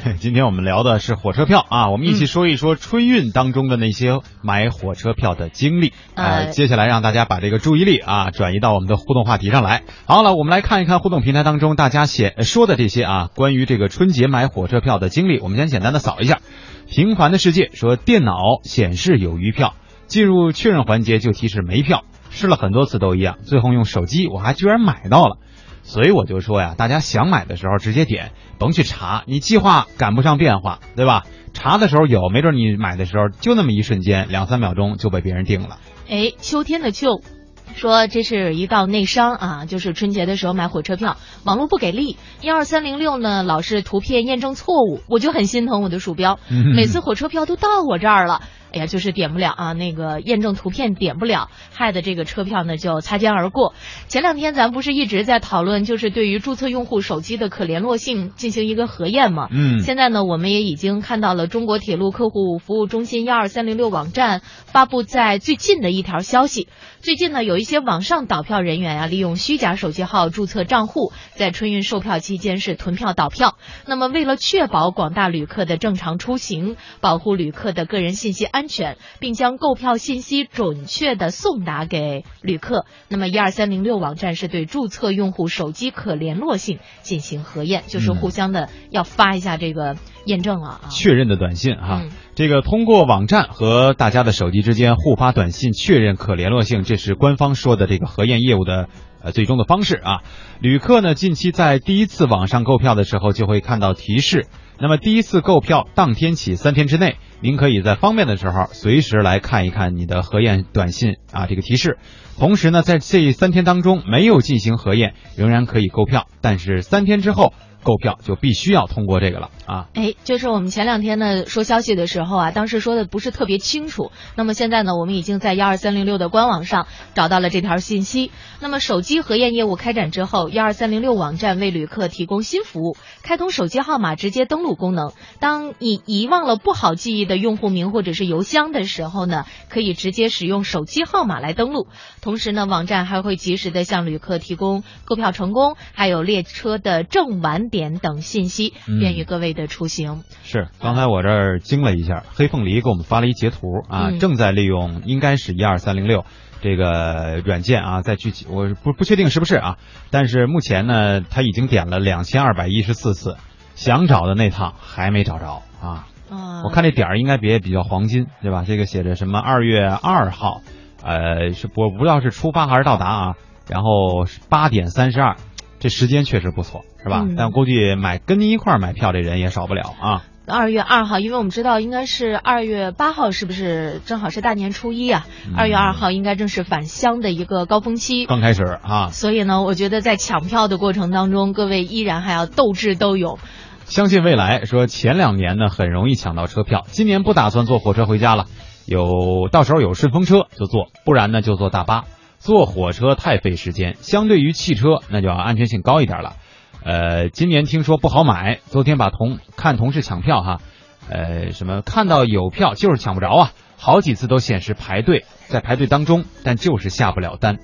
今天我们聊的是火车票啊，我们一起说一说春运当中的那些买火车票的经历。呃，接下来让大家把这个注意力啊转移到我们的互动话题上来。好了，我们来看一看互动平台当中大家写说的这些啊，关于这个春节买火车票的经历。我们先简单的扫一下。平凡的世界说，电脑显示有余票，进入确认环节就提示没票，试了很多次都一样，最后用手机我还居然买到了。所以我就说呀，大家想买的时候直接点，甭去查，你计划赶不上变化，对吧？查的时候有，没准你买的时候就那么一瞬间，两三秒钟就被别人定了。哎，秋天的秋，说这是一道内伤啊，就是春节的时候买火车票，网络不给力，幺二三零六呢老是图片验证错误，我就很心疼我的鼠标，每次火车票都到我这儿了。哎呀，就是点不了啊，那个验证图片点不了，害得这个车票呢就擦肩而过。前两天咱不是一直在讨论，就是对于注册用户手机的可联络性进行一个核验嘛？嗯。现在呢，我们也已经看到了中国铁路客户服务中心幺二三零六网站发布在最近的一条消息。最近呢，有一些网上倒票人员啊，利用虚假手机号注册账户，在春运售票期间是囤票倒票。那么，为了确保广大旅客的正常出行，保护旅客的个人信息安。安全，并将购票信息准确的送达给旅客。那么，一二三零六网站是对注册用户手机可联络性进行核验，就是互相的要发一下这个验证了啊，确认的短信哈。这个通过网站和大家的手机之间互发短信确认可联络性，这是官方说的这个核验业务的呃最终的方式啊。旅客呢，近期在第一次网上购票的时候就会看到提示。那么第一次购票当天起三天之内，您可以在方便的时候随时来看一看你的核验短信啊这个提示。同时呢，在这三天当中没有进行核验，仍然可以购票，但是三天之后。购票就必须要通过这个了啊！哎，就是我们前两天呢说消息的时候啊，当时说的不是特别清楚。那么现在呢，我们已经在幺二三零六的官网上找到了这条信息。那么手机核验业务开展之后，幺二三零六网站为旅客提供新服务，开通手机号码直接登录功能。当你遗忘了不好记忆的用户名或者是邮箱的时候呢，可以直接使用手机号码来登录。同时呢，网站还会及时的向旅客提供购票成功，还有列车的正晚。点等信息，便于各位的出行。是，刚才我这儿惊了一下，黑凤梨给我们发了一截图啊，正在利用，应该是一二三零六这个软件啊，在具体我不不确定是不是啊，但是目前呢，他已经点了两千二百一十四次，想找的那趟还没找着啊。我看这点儿应该别比较黄金，对吧？这个写着什么二月二号，呃，是我不知道是出发还是到达啊，然后八点三十二。这时间确实不错，是吧？但估计买跟您一块儿买票这人也少不了啊。二月二号，因为我们知道应该是二月八号，是不是正好是大年初一啊？二月二号应该正是返乡的一个高峰期，刚开始啊。所以呢，我觉得在抢票的过程当中，各位依然还要斗智斗勇。相信未来说前两年呢很容易抢到车票，今年不打算坐火车回家了，有到时候有顺风车就坐，不然呢就坐大巴。坐火车太费时间，相对于汽车，那就要安全性高一点了。呃，今年听说不好买，昨天把同看同事抢票哈，呃，什么看到有票就是抢不着啊，好几次都显示排队，在排队当中，但就是下不了单。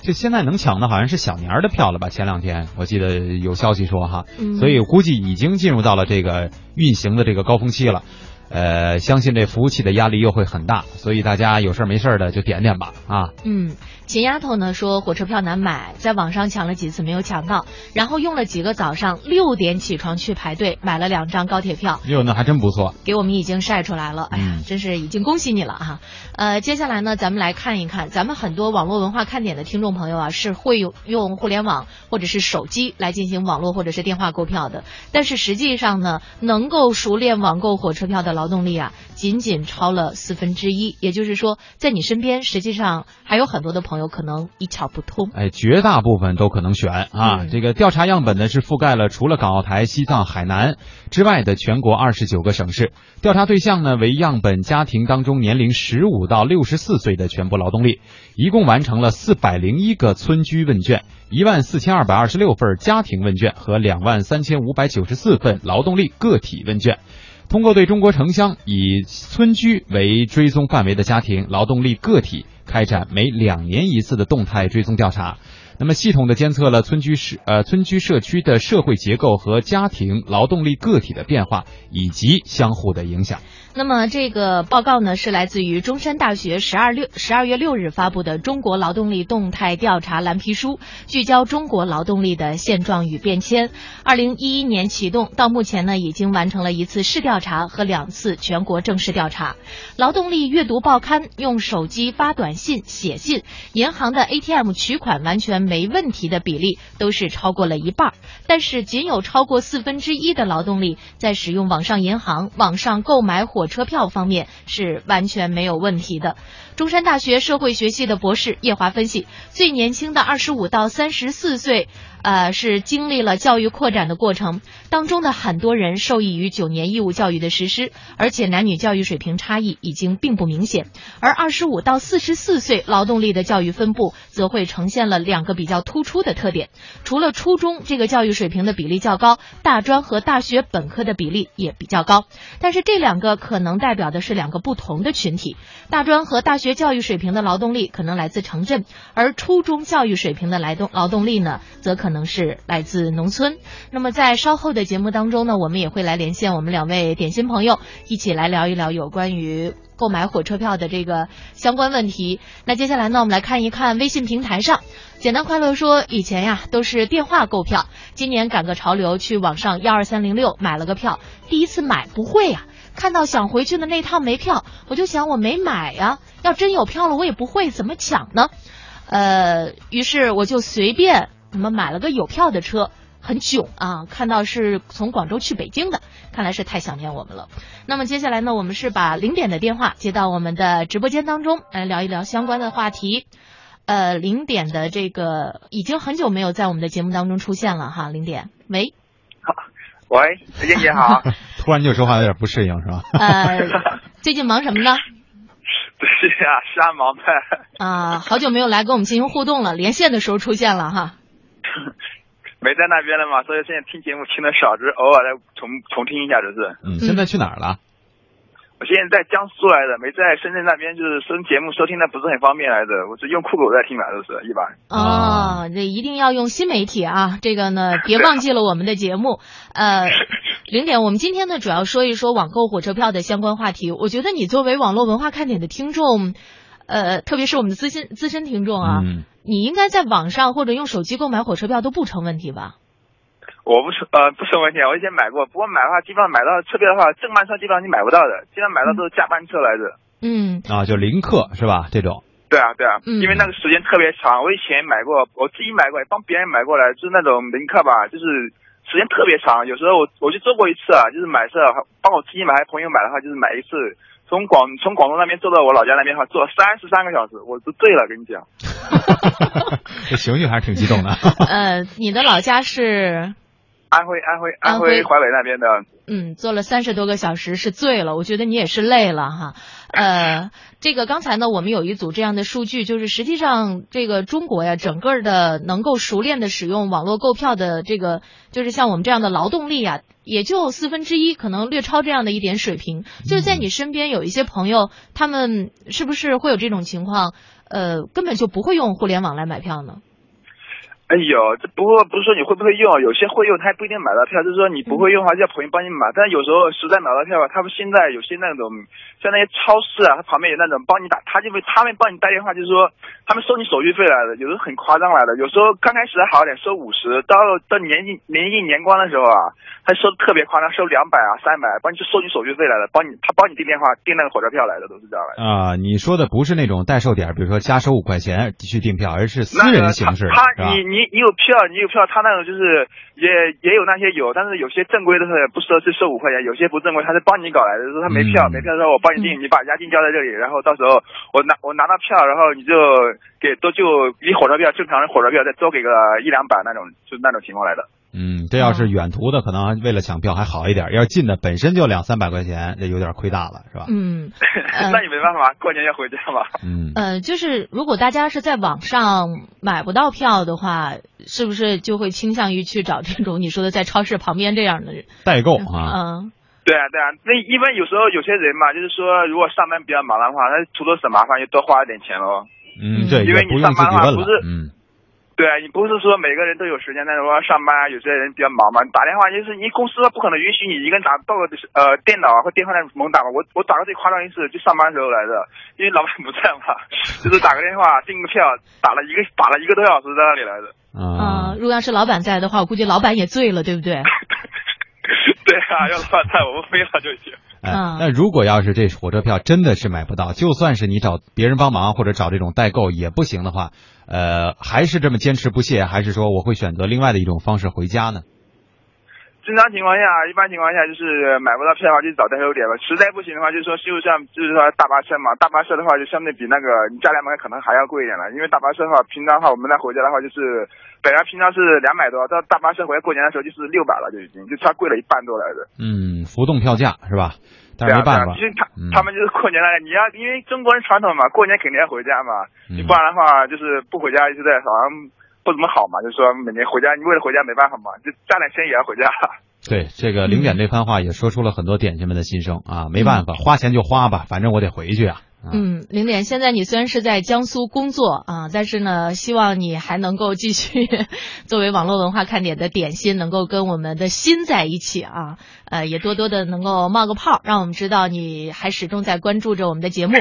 这现在能抢的好像是小年儿的票了吧？前两天我记得有消息说哈，所以估计已经进入到了这个运行的这个高峰期了。呃，相信这服务器的压力又会很大，所以大家有事儿没事儿的就点点吧啊。嗯，秦丫头呢说火车票难买，在网上抢了几次没有抢到，然后用了几个早上六点起床去排队买了两张高铁票。哟，那还真不错，给我们已经晒出来了。哎呀，真是已经恭喜你了哈。呃，接下来呢，咱们来看一看，咱们很多网络文化看点的听众朋友啊，是会用用互联网或者是手机来进行网络或者是电话购票的，但是实际上呢，能够熟练网购火车票的。劳动力啊，仅仅超了四分之一，也就是说，在你身边，实际上还有很多的朋友可能一窍不通。哎，绝大部分都可能选啊。这个调查样本呢，是覆盖了除了港澳台、西藏、海南之外的全国二十九个省市。调查对象呢，为样本家庭当中年龄十五到六十四岁的全部劳动力，一共完成了四百零一个村居问卷，一万四千二百二十六份家庭问卷和两万三千五百九十四份劳动力个体问卷。通过对中国城乡以村居为追踪范围的家庭劳动力个体开展每两年一次的动态追踪调查，那么系统的监测了村居社呃村居社区的社会结构和家庭劳动力个体的变化以及相互的影响。那么这个报告呢，是来自于中山大学十二六十二月六日发布的《中国劳动力动态调查蓝皮书》，聚焦中国劳动力的现状与变迁。二零一一年启动，到目前呢，已经完成了一次市调查和两次全国正式调查。劳动力阅读报刊、用手机发短信、写信、银行的 ATM 取款完全没问题的比例都是超过了一半，但是仅有超过四分之一的劳动力在使用网上银行、网上购买火车票方面是完全没有问题的。中山大学社会学系的博士叶华分析，最年轻的二十五到三十四岁。呃，是经历了教育扩展的过程当中的很多人受益于九年义务教育的实施，而且男女教育水平差异已经并不明显。而二十五到四十四岁劳动力的教育分布则会呈现了两个比较突出的特点：除了初中这个教育水平的比例较高，大专和大学本科的比例也比较高。但是这两个可能代表的是两个不同的群体。大专和大学教育水平的劳动力可能来自城镇，而初中教育水平的来动劳动力呢，则可能。能是来自农村。那么在稍后的节目当中呢，我们也会来连线我们两位点心朋友，一起来聊一聊有关于购买火车票的这个相关问题。那接下来呢，我们来看一看微信平台上，简单快乐说，以前呀都是电话购票，今年赶个潮流，去网上幺二三零六买了个票。第一次买不会呀，看到想回去的那趟没票，我就想我没买呀。要真有票了，我也不会怎么抢呢？呃，于是我就随便。我们买了个有票的车，很囧啊！看到是从广州去北京的，看来是太想念我们了。那么接下来呢，我们是把零点的电话接到我们的直播间当中来聊一聊相关的话题。呃，零点的这个已经很久没有在我们的节目当中出现了哈，零点，喂，好，喂，燕姐好。突然就说话有点不适应是吧？呃，最近忙什么呢？对呀，瞎忙呗。啊，好久没有来跟我们进行互动了，连线的时候出现了哈。没在那边了嘛，所以现在听节目听的少，只是偶尔来重重听一下，只是。嗯，现在去哪儿了？我现在在江苏来的，没在深圳那边，就是收节目收听的不是很方便来的，我是用酷狗在听嘛，都是一般。哦，这一定要用新媒体啊！这个呢，别忘记了我们的节目。呃，零点，我们今天呢主要说一说网购火车票的相关话题。我觉得你作为网络文化看点的听众，呃，特别是我们的资深资深听众啊。你应该在网上或者用手机购买火车票都不成问题吧？我不成呃不成问题，我以前买过，不过买的话基本上买到车票的话，正班车基本上你买不到的，基本上买到都是加班车来着。嗯啊，就临客是吧？这种。对啊对啊，因为那个时间特别长，我以前买过，我自己买过，也帮别人买过来，就是那种临客吧，就是时间特别长。有时候我我就做过一次啊，就是买车帮我自己买，还朋友买的话，就是买一次。从广从广东那边坐到我老家那边的话，坐了三十三个小时，我都醉了，跟你讲。这情绪还是挺激动的。呃，你的老家是？安徽，安徽，安徽淮北那边的。嗯，坐了三十多个小时是醉了，我觉得你也是累了哈。呃，这个刚才呢，我们有一组这样的数据，就是实际上这个中国呀，整个的能够熟练的使用网络购票的这个，就是像我们这样的劳动力啊。也就四分之一，可能略超这样的一点水平。就是在你身边有一些朋友，他们是不是会有这种情况？呃，根本就不会用互联网来买票呢？哎呦，这不过不是说你会不会用，有些会用，他也不一定买到票。就是说你不会用的话，叫朋友帮你买。但是有时候实在买到票吧，他们现在有些那种，像那些超市啊，他旁边有那种帮你打，他就会他们帮你打电话，就是说他们收你手续费来的，有时候很夸张来的。有时候刚开始还好点，收五十，到到年近年近年关的时候啊，他收的特别夸张，收两百啊、三百，帮你去收你手续费来的，帮你他帮你订电话订那个火车票来的，都是这样来的。啊，你说的不是那种代售点，比如说加收五块钱去订票，而是私人形式的，他你你。你你有票，你有票，他那种就是也也有那些有，但是有些正规的是不收是收五块钱，有些不正规他是帮你搞来的，说他没票，没票的时候我帮你订，你把押金交在这里，然后到时候我拿我拿到票，然后你就给多就比火车票正常的火车票再多给个一两百那种，就那种情况来的。嗯，这要是远途的，可能为了抢票还好一点；要近的，本身就两三百块钱，这有点亏大了，是吧？嗯，那你没办法，过年要回家嘛。嗯，呃，就是如果大家是在网上买不到票的话，是不是就会倾向于去找这种你说的在超市旁边这样的代购啊？嗯，对啊，对啊，那一般有时候有些人嘛，就是说如果上班比较忙的话，那除了省麻烦，就多花一点钱喽。嗯，对，因为你上班的话不是。嗯。对啊，你不是说每个人都有时间，但是我要上班啊，有些人比较忙嘛。你打电话就是你公司不可能允许你一个人打到个呃电脑啊或电话那猛打嘛。我我打过最夸张一次，就上班时候来的，因为老板不在嘛，就是打个电话订个票，打了一个打了一个多小时在那里来的。啊、如果要是老板在的话，我估计老板也醉了，对不对？对啊，要老板在，我们飞了就行。哎嗯，那如果要是这火车票真的是买不到，就算是你找别人帮忙或者找这种代购也不行的话，呃，还是这么坚持不懈，还是说我会选择另外的一种方式回家呢？正常情况下，一般情况下就是买不到票的话，就找代售点吧。实在不行的话，就是说就像就是说大巴车嘛，大巴车的话就相对比那个你家里面可能还要贵一点了，因为大巴车的话，平常的话我们来回家的话就是本来平常是两百多，到大巴车回来过年的时候就是六百了，就已经就差贵了一半多来着。嗯，浮动票价是吧？但是没对啊，办法对啊，其实他嗯他们就是过年了，你要因为中国人传统嘛，过年肯定要回家嘛，嗯你不然的话就是不回家，就在好像不怎么好嘛，就是说每年回家，你为了回家没办法嘛，就赚点钱也要回家。对这个零点这番话也说出了很多点心们的心声啊，没办法，花钱就花吧，反正我得回去啊。啊嗯，零点，现在你虽然是在江苏工作啊，但是呢，希望你还能够继续 作为网络文化看点的点心，能够跟我们的心在一起啊，呃，也多多的能够冒个泡，让我们知道你还始终在关注着我们的节目。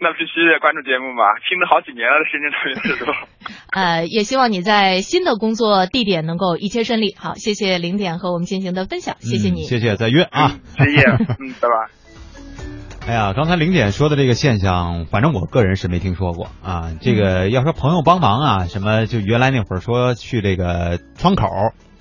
那必须得关注节目嘛，听了好几年了，深圳这边是吧？呃，也希望你在新的工作地点能够一切顺利。好，谢谢零点和我们进行的分享，谢谢你。嗯谢谢，再约啊。谢谢，嗯，拜拜。哎呀，刚才零点说的这个现象，反正我个人是没听说过啊。这个要说朋友帮忙啊，什么就原来那会儿说去这个窗口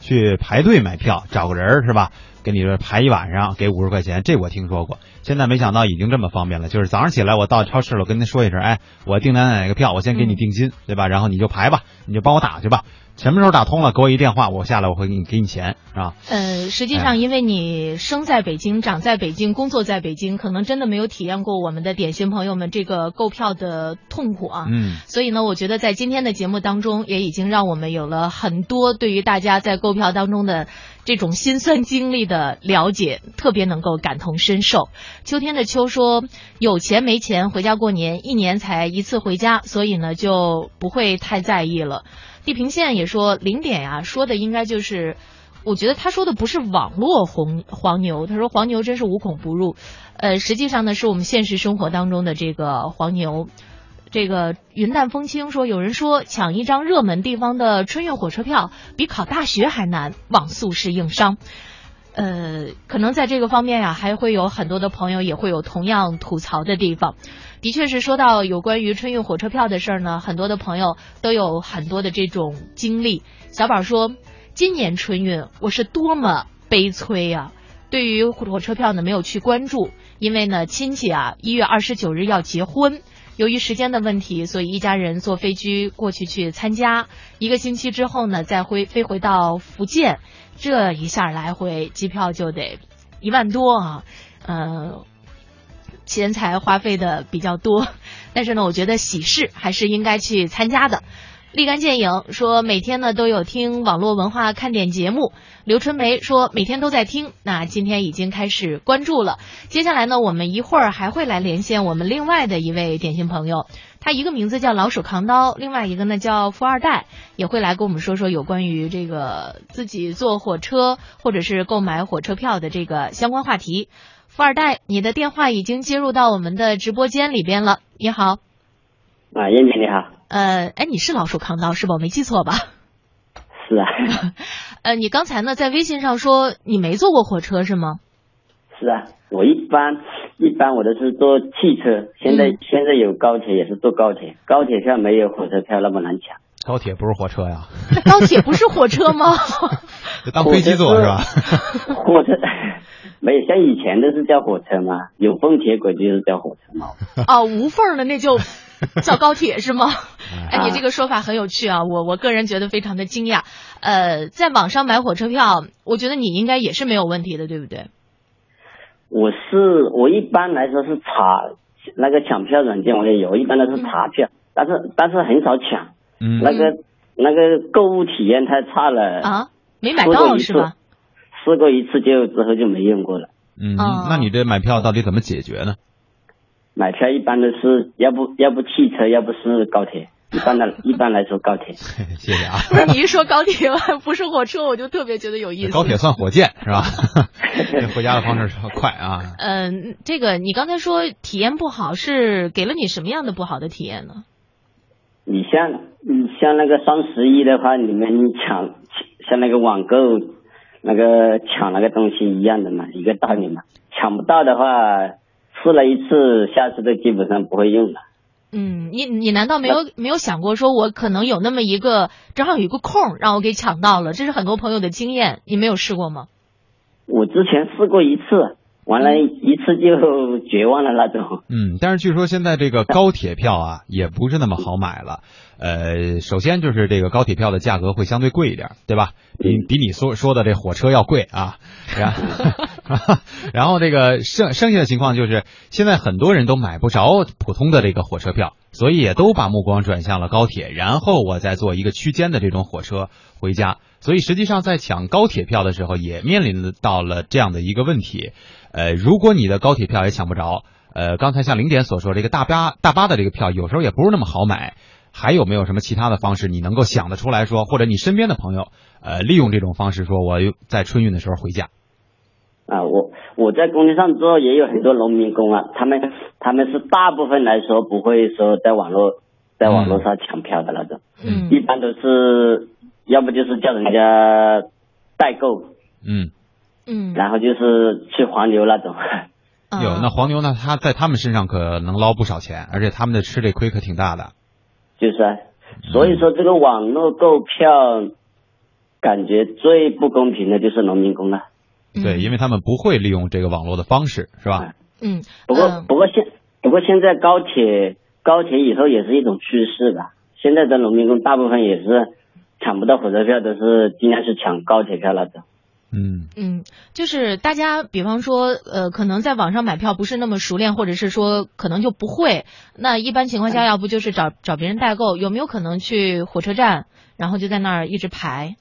去排队买票，找个人是吧？给你说排一晚上，给五十块钱，这我听说过。现在没想到已经这么方便了，就是早上起来我到超市了，我跟他说一声，哎，我订哪哪哪个票，我先给你定金，对吧？然后你就排吧，你就帮我打去吧。什么时候打通了，给我一电话，我下来我会给你给你钱，是吧？呃，实际哎上，因为你生在北京、长在北京、工作在北京，可能真的没有体验过我们的点心朋友们这个购票的痛苦啊。嗯。所以呢，我觉得在今天的节目当中，也已经让我们有了很多对于大家在购票当中的这种心酸经历的了解，特别能够感同身受。秋天的秋说，有钱没钱回家过年，一年才一次回家，所以呢就不会太在意了。地平线也说零点呀、说的应该就是。我觉得他说的不是网络红黄牛，他说黄牛真是无孔不入，呃，实际上呢是我们现实生活当中的这个黄牛。这个云淡风轻说，有人说抢一张热门地方的春运火车票比考大学还难，网速是硬伤。呃，可能在这个方面呀、还会有很多的朋友也会有同样吐槽的地方。的确是说到有关于春运火车票的事儿呢，很多的朋友都有很多的这种经历。小宝说，今年春运我是多么悲催啊！对于火车票呢，没有去关注，因为呢，亲戚啊，一月二十九日要结婚，由于时间的问题，所以一家人坐飞机过去去参加。一个星期之后呢，再回飞回到福建，这一下来回机票就得一万多啊，呃，钱财花费的比较多。但是呢，我觉得喜事还是应该去参加的。立竿见影说每天呢都有听网络文化看点节目，刘春梅说每天都在听，那今天已经开始关注了。接下来呢，我们一会儿还会来连线我们另外的一位点心朋友，他一个名字叫老鼠扛刀，另外一个呢叫富二代，也会来跟我们说说有关于这个自己坐火车或者是购买火车票的这个相关话题。富二代，你的电话已经接入到我们的直播间里边了，你好。啊，燕姐你好，呃，哎，你是老鼠扛刀是吧？我没记错吧？是啊，呃，你刚才呢在微信上说你没坐过火车是吗？是啊，我一般一般我都是坐汽车，现在、嗯现在有高铁也是坐高铁，高铁票没有火车票那么难抢。高铁不是火车呀，高铁不是火车吗？就当飞机坐是吧？火车没有像以前都是叫火车嘛，有缝铁轨就是叫火车嘛。哦，无缝的那就 叫高铁是吗？哎，啊你这个说法很有趣啊，我我个人觉得非常的惊讶。呃，在网上买火车票，我觉得你应该也是没有问题的，对不对？我是我一般来说是查那个抢票软件我也有，一般都是查票，但是但是很少抢，嗯那个那个购物体验太差了，啊，没买到是吧？试过一次就之后就没用过了。嗯哦，那你这买票到底怎么解决呢？买票一般都是要不要不汽车，要不是高铁。一般的，一般来说高铁。谢谢啊。不是你一说高铁 不是火车，我就特别觉得有意思。高铁算火箭是吧？回家的方式快啊。嗯，这个你刚才说体验不好，是给了你什么样的不好的体验呢？你像你像那个双十一的话，你们抢像那个网购那个抢那个东西一样的嘛，一个道理嘛。抢不到的话，试了一次，下次都基本上不会用了。嗯，你你难道没有没有想过，说我可能有那么一个正好有一个空，让我给抢到了？这是很多朋友的经验，你没有试过吗？我之前试过一次，完了一次就绝望了那种。嗯，但是据说现在这个高铁票啊，也不是那么好买了。呃，首先就是这个高铁票的价格会相对贵一点，对吧？比比你说说的这火车要贵啊。然后，然后这个剩剩下的情况就是，现在很多人都买不着普通的这个火车票，所以也都把目光转向了高铁，然后我再坐一个区间的这种火车回家。所以实际上在抢高铁票的时候，也面临到了这样的一个问题。呃，如果你的高铁票也抢不着，呃，刚才像零点所说，这个大巴大巴的这个票有时候也不是那么好买。还有没有什么其他的方式你能够想得出来说，或者你身边的朋友，呃，利用这种方式说，我在春运的时候回家。啊，我我在工地上做也有很多农民工啊，他们他们是大部分来说不会说在网络在网络上抢票的那种，嗯，一般都是要不就是叫人家代购，嗯嗯，然后就是去黄牛那种。有那黄牛呢，他在他们身上可能捞不少钱，而且他们的吃这亏可挺大的。就是啊，所以说这个网络购票，感觉最不公平的就是农民工了。对，因为他们不会利用这个网络的方式，是吧？嗯。不过，不过现不过现在高铁高铁以后也是一种趋势吧。现在的农民工大部分也是抢不到火车票，都是尽量是抢高铁票那种。嗯嗯，就是大家，比方说，呃，可能在网上买票不是那么熟练，或者是说可能就不会。那一般情况下，要不就是找找别人代购，有没有可能去火车站，然后就在那儿一直排？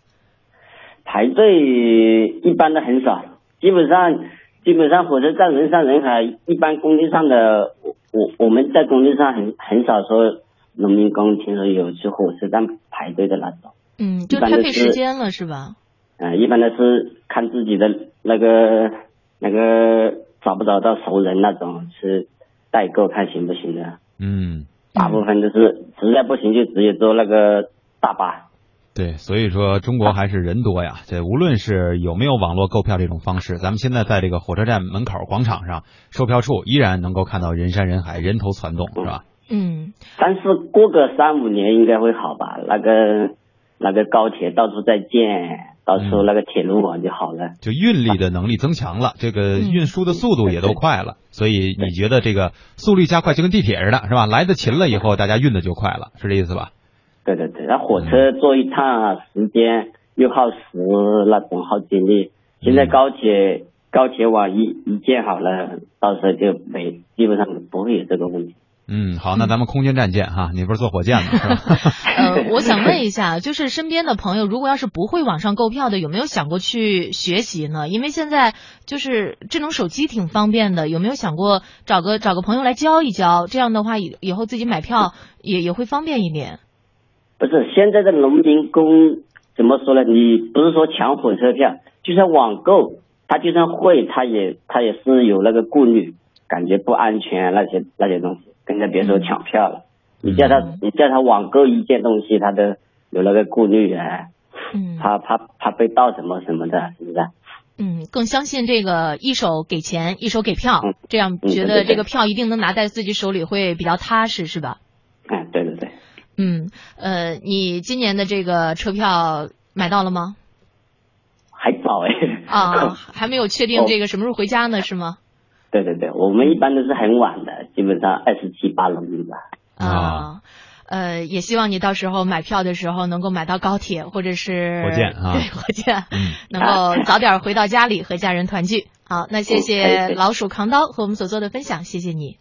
排队一般的很少，基本上基本上火车站人山人海，一般工地上的我我我们在工地上很很少说农民工听说有去火车站排队的那种。嗯，就太费时间了，是吧？嗯，一般都是看自己的那个那个找不找到熟人那种是代购看行不行的。嗯，大部分都是实在不行就直接坐那个大巴。对，所以说中国还是人多呀。这无论是有没有网络购票这种方式，咱们现在在这个火车站门口广场上售票处依然能够看到人山人海，人头攒动，是吧？嗯。但是过个三五年应该会好吧？那个那个高铁到处在建。到时候那个铁路网就好了，就运力的能力增强了，这个运输的速度也都快了，所以你觉得这个速率加快就跟地铁似的，是吧？来的勤了以后，大家运的就快了，是这意思吧？对对对，那火车坐一趟时间又耗时，那种耗精力。现在高铁高铁网一一建好了，到时候就没基本上不会有这个问题。嗯，好，那咱们空间站见哈，你不是坐火箭吗 是吧？呃，我想问一下，就是身边的朋友，如果要是不会网上购票的，有没有想过去学习呢？因为现在就是智能手机挺方便的，有没有想过找个找个朋友来教一教？这样的话，以以后自己买票也也会方便一点。不是，现在的农民工怎么说呢？你不是说抢火车票，就算网购，他就算会，他也他也是有那个顾虑，感觉不安全那些那些东西。更加别说抢票了，你叫他，你叫他网购一件东西，他都有那个顾虑啊，嗯，怕怕怕被盗什么什么的，是不是？嗯，更相信这个一手给钱，一手给票，这样觉得这个票一定能拿在自己手里会比较踏实，是吧？嗯，对对对。嗯，呃，你今年的这个车票买到了吗？还早哎。啊，还没有确定这个什么时候回家呢，是吗？对对对，我们一般都是很晚的，基本上二十七八轮吧。啊，呃，也希望你到时候买票的时候能够买到高铁或者是火箭啊，对火箭，嗯，能够早点回到家里和家人团聚。好，那谢谢老鼠扛刀和我们所做的分享，谢谢你。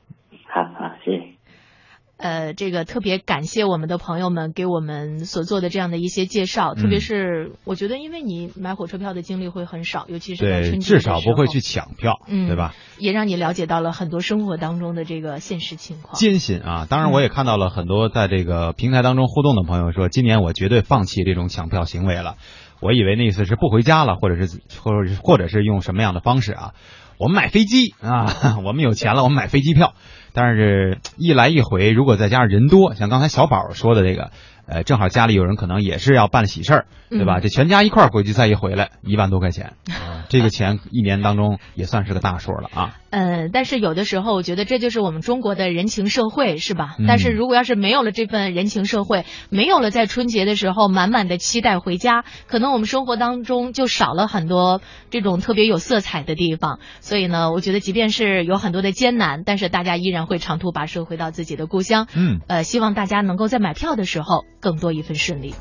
呃，这个特别感谢我们的朋友们给我们所做的这样的一些介绍，特别是我觉得，因为你买火车票的经历会很少，尤其是在对，春节至少不会去抢票，嗯对吧？也让你了解到了很多生活当中的这个现实情况。艰辛啊！当然，我也看到了很多在这个平台当中互动的朋友说，今年我绝对放弃这种抢票行为了。我以为那意思是不回家了，或者是或者是或者是用什么样的方式啊？我们买飞机啊，我们有钱了，我们买飞机票。但是，一来一回，如果再加上人多，像刚才小宝说的这个，呃，正好家里有人可能也是要办喜事儿，对吧？嗯这全家一块儿回去，再一回来，一万多块钱，这个钱一年当中也算是个大数了啊。呃，但是有的时候，我觉得这就是我们中国的人情社会，是吧？嗯但是如果要是没有了这份人情社会，没有了在春节的时候满满的期待回家，可能我们生活当中就少了很多这种特别有色彩的地方。所以呢，我觉得即便是有很多的艰难，但是大家依然会长途跋涉回到自己的故乡。嗯，呃，希望大家能够在买票的时候更多一份顺利。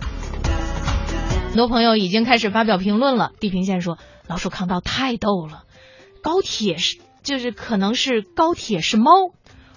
很多朋友已经开始发表评论了。地平线说：“老鼠扛刀太逗了，高铁是就是可能是高铁是猫，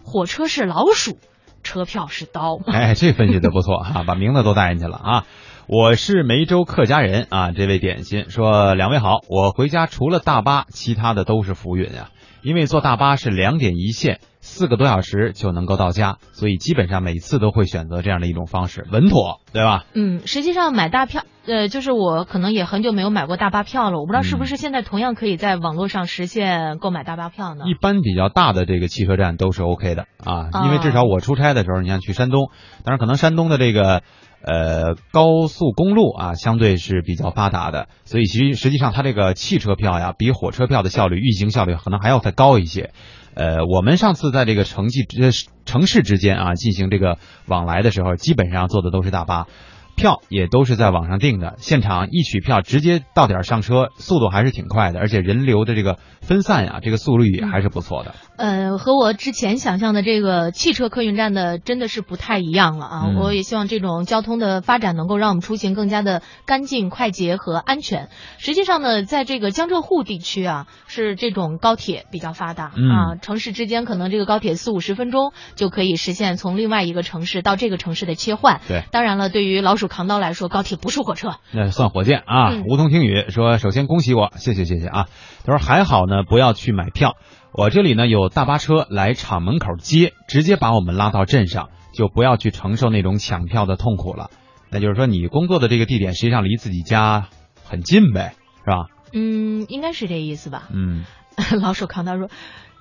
火车是老鼠，车票是刀。哎，这分析的不错啊，把名字都带进去了啊。我是梅州客家人啊，这位点心说：两位好，我回家除了大巴，其他的都是浮云啊。因为坐大巴是两点一线，四个多小时就能够到家，所以基本上每次都会选择这样的一种方式，稳妥，对吧？嗯，实际上买大票，呃，就是我可能也很久没有买过大巴票了，我不知道是不是现在同样可以在网络上实现购买大巴票呢？一般比较大的这个汽车站都是 OK 的啊，啊因为至少我出差的时候，你像去山东，当然可能山东的这个呃高速公路啊相对是比较发达的，所以其实实际上它这个汽车票呀，比火车票的效率、运行效率可能还要再高一些。呃，我们上次在这个城际呃城市之间啊进行这个往来的时候，基本上坐的都是大巴。票也都是在网上订的，现场一取票直接到点上车，速度还是挺快的，而且人流的这个分散呀，这个速率也还是不错的。呃，和我之前想象的这个汽车客运站的真的是不太一样了啊！嗯我也希望这种交通的发展能够让我们出行更加的干净、快捷和安全。实际上呢，在这个江浙沪地区啊，是这种高铁比较发达、嗯啊，城市之间可能这个高铁四五十分钟就可以实现从另外一个城市到这个城市的切换。对，当然了，对于老鼠扛刀来说，高铁不是火车。那算火箭啊！嗯梧桐听雨说，首先恭喜我，谢谢谢谢啊。他说还好呢，不要去买票。我这里呢有大巴车来厂门口接，直接把我们拉到镇上，就不要去承受那种抢票的痛苦了。那就是说，你工作的这个地点实际上离自己家很近呗，是吧？嗯，应该是这意思吧。嗯，老鼠扛刀说：“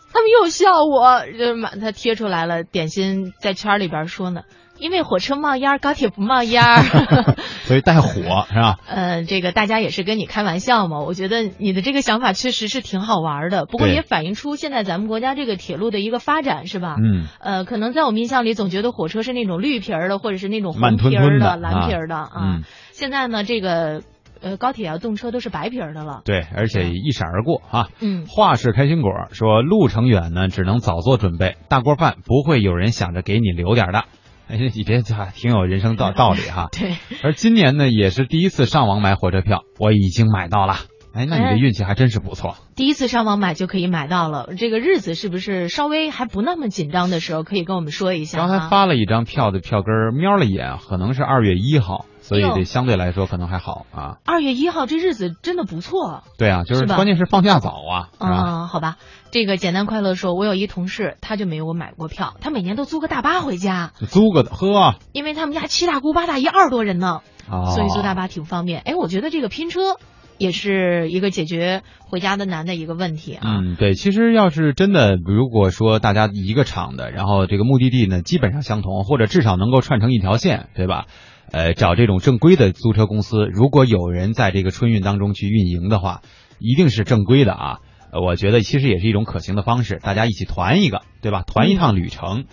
他们又笑我，就是把他贴出来了。点心在圈里边说呢，因为火车冒烟，高铁不冒烟儿。所以带火是吧？呃，这个大家也是跟你开玩笑嘛。我觉得你的这个想法确实是挺好玩的，不过也反映出现在咱们国家这个铁路的一个发展，是吧？嗯，呃，可能在我们印象里总觉得火车是那种绿皮儿的，或者是那种慢吞红皮儿吞的蓝皮儿的啊。嗯，现在呢，这个呃高铁啊动车都是白皮儿的了。对，而且一闪而过啊。嗯，话是开心果说，路程远呢，只能早做准备，大锅饭不会有人想着给你留点儿的。哎，你这这挺有人生道 道理哈。对。而今年呢，也是第一次上网买火车票，我已经买到了。哎，那你的哎运气还真是不错。第一次上网买就可以买到了，这个日子是不是稍微还不那么紧张的时候，可以跟我们说一下、啊？刚才发了一张票的票根，瞄了一眼，可能是二月一号，所以这相对来说可能还好啊。二月一号这日子真的不错对啊，就是关键是放假早啊？啊、好吧，这个简单快乐说，我有一同事，他就没有我买过票，他每年都租个大巴回家，租个呵，因为他们家七大姑八大姨二十多人呢，哦，所以租大巴挺方便。哎，我觉得这个拼车也是一个解决回家的难的一个问题啊。嗯，对，其实要是真的，如果说大家一个厂的，然后这个目的地呢基本上相同，或者至少能够串成一条线，对吧？呃，找这种正规的租车公司，如果有人在这个春运当中去运营的话，一定是正规的啊。我觉得其实也是一种可行的方式，大家一起团一个，对吧？团一趟旅程。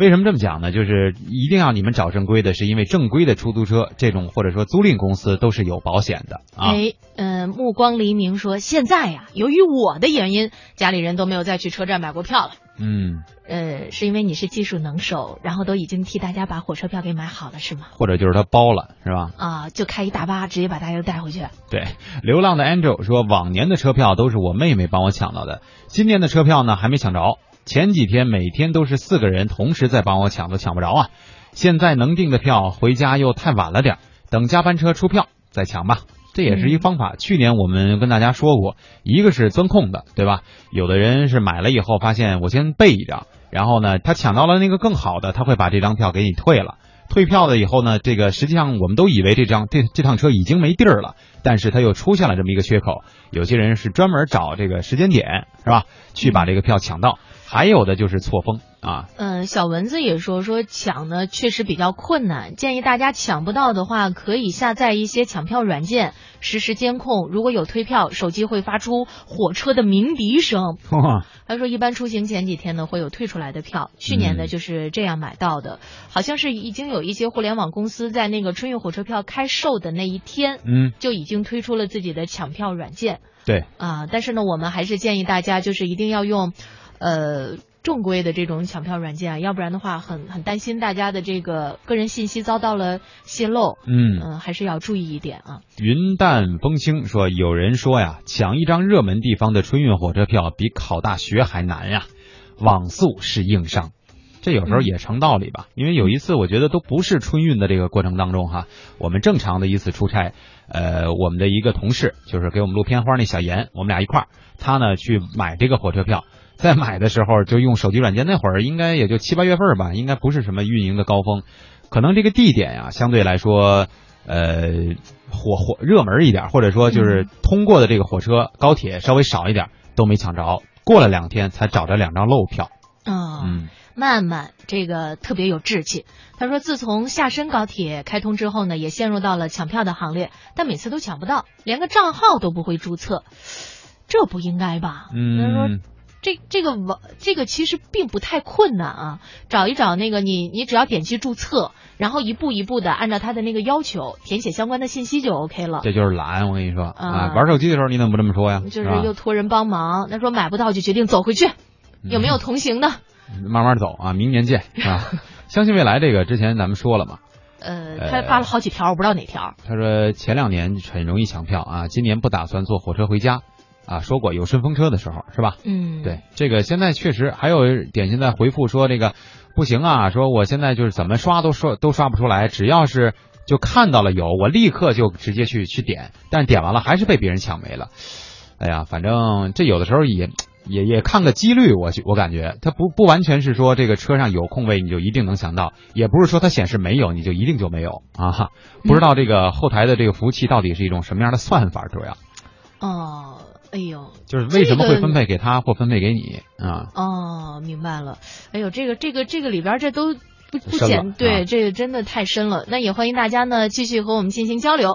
为什么这么讲呢？就是一定要你们找正规的，是因为正规的出租车这种或者说租赁公司都是有保险的啊。哎，嗯、目光黎明说，现在呀，由于我的原因，家里人都没有再去车站买过票了。嗯，呃，是因为你是技术能手，然后都已经替大家把火车票给买好了，是吗？或者就是他包了，是吧？啊，就开一大巴，直接把大家都带回去。对，流浪的 Angel 说，往年的车票都是我妹妹帮我抢到的，今年的车票呢还没抢着。前几天每天都是四个人同时在帮我抢，都抢不着啊。现在能订的票回家又太晚了点，等加班车出票再抢吧。这也是一方法。去年我们跟大家说过，一个是钻空的，对吧？有的人是买了以后发现我先备一张，然后呢，他抢到了那个更好的，他会把这张票给你退了。退票了以后呢，这个实际上我们都以为这张这这趟车已经没地儿了，但是他又出现了这么一个缺口。有些人是专门找这个时间点，是吧？去把这个票抢到。还有的就是错峰啊。嗯，小蚊子也说说抢呢确实比较困难，建议大家抢不到的话，可以下载一些抢票软件，实时监控。如果有退票，手机会发出火车的鸣笛声。他说，一般出行前几天呢会有退出来的票，去年呢就是这样买到的，好像是已经有一些互联网公司在那个春运火车票开售的那一天，嗯，就已经推出了自己的抢票软件。对啊，但是呢，我们还是建议大家就是一定要用。呃，正规的这种抢票软件啊，要不然的话，很很担心大家的这个个人信息遭到了泄露。嗯嗯，还是要注意一点啊。云淡风轻说，有人说呀，抢一张热门地方的春运火车票比考大学还难呀，网速是硬伤。这有时候也成道理吧，因为有一次我觉得都不是春运的这个过程当中哈，我们正常的一次出差，呃，我们的一个同事就是给我们录片花那小严，我们俩一块儿，他呢去买这个火车票，在买的时候就用手机软件，那会儿应该也就七八月份吧，应该不是什么运营的高峰，可能这个地点呀相对来说，呃，火火热门一点，或者说就是通过的这个火车高铁稍微少一点，都没抢着，过了两天才找着两张漏票。嗯。曼曼这个特别有志气，他说自从下深高铁开通之后呢，也陷入到了抢票的行列，但每次都抢不到，连个账号都不会注册，这不应该吧？嗯，他说这这个网这个其实并不太困难啊，找一找那个你你只要点击注册，然后一步一步的按照他的那个要求填写相关的信息就 OK 了。这就是懒，我跟你说啊，玩手机的时候你怎么不这么说呀？就是又托人帮忙，那说买不到就决定走回去，有没有同行的？慢慢走啊，明年见啊！相信未来这个之前咱们说了嘛。呃，他发了好几条，我不知道哪条。他说前两年很容易抢票啊，今年不打算坐火车回家啊。说过有顺风车的时候是吧？嗯，对，这个现在确实还有点心在回复说这个不行啊，说我现在就是怎么刷都刷都刷不出来，只要是就看到了有，我立刻就直接去去点，但是点完了还是被别人抢没了。哎呀，反正这有的时候也。也也看个几率，我我感觉它不不完全是说这个车上有空位你就一定能抢到，也不是说它显示没有你就一定就没有啊。不知道这个后台的这个服务器到底是一种什么样的算法，主要。哦，哎呦，就是为什么会分配给他或分配给你啊？哦，明白了。哎呦，这个这个这个里边这都不不简对，这个真的太深了。那也欢迎大家呢继续和我们进行交流。